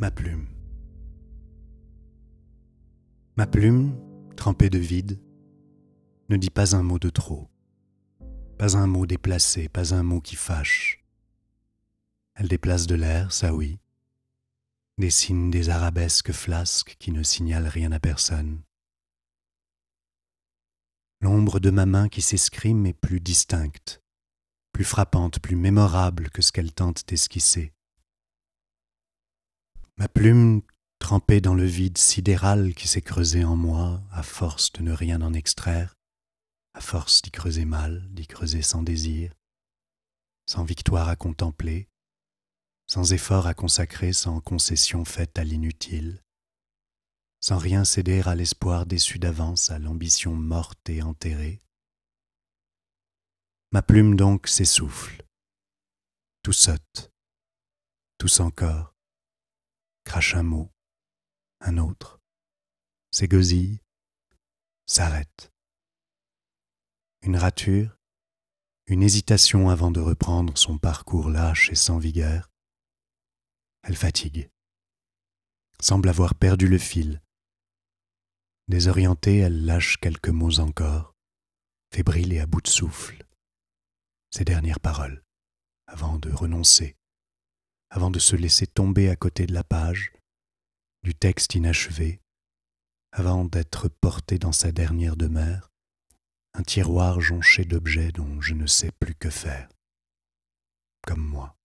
Ma plume. Ma plume, trempée de vide, ne dit pas un mot de trop, pas un mot déplacé, pas un mot qui fâche. Elle déplace de l'air, ça oui, dessine des arabesques flasques qui ne signalent rien à personne. L'ombre de ma main qui s'escrime est plus distincte, plus frappante, plus mémorable que ce qu'elle tente d'esquisser. Ma plume trempée dans le vide sidéral qui s'est creusé en moi à force de ne rien en extraire, à force d'y creuser mal, d'y creuser sans désir, sans victoire à contempler, sans effort à consacrer, sans concession faite à l'inutile, sans rien céder à l'espoir déçu d'avance, à l'ambition morte et enterrée. Ma plume donc s'essouffle, tout saute, tous encore, crache un mot, un autre, s'égosille, s'arrête. Une rature, une hésitation avant de reprendre son parcours lâche et sans vigueur. Elle fatigue, semble avoir perdu le fil. Désorientée, elle lâche quelques mots encore, fébrile et à bout de souffle. Ses dernières paroles, avant de renoncer avant de se laisser tomber à côté de la page, du texte inachevé, avant d'être porté dans sa dernière demeure, un tiroir jonché d'objets dont je ne sais plus que faire, comme moi.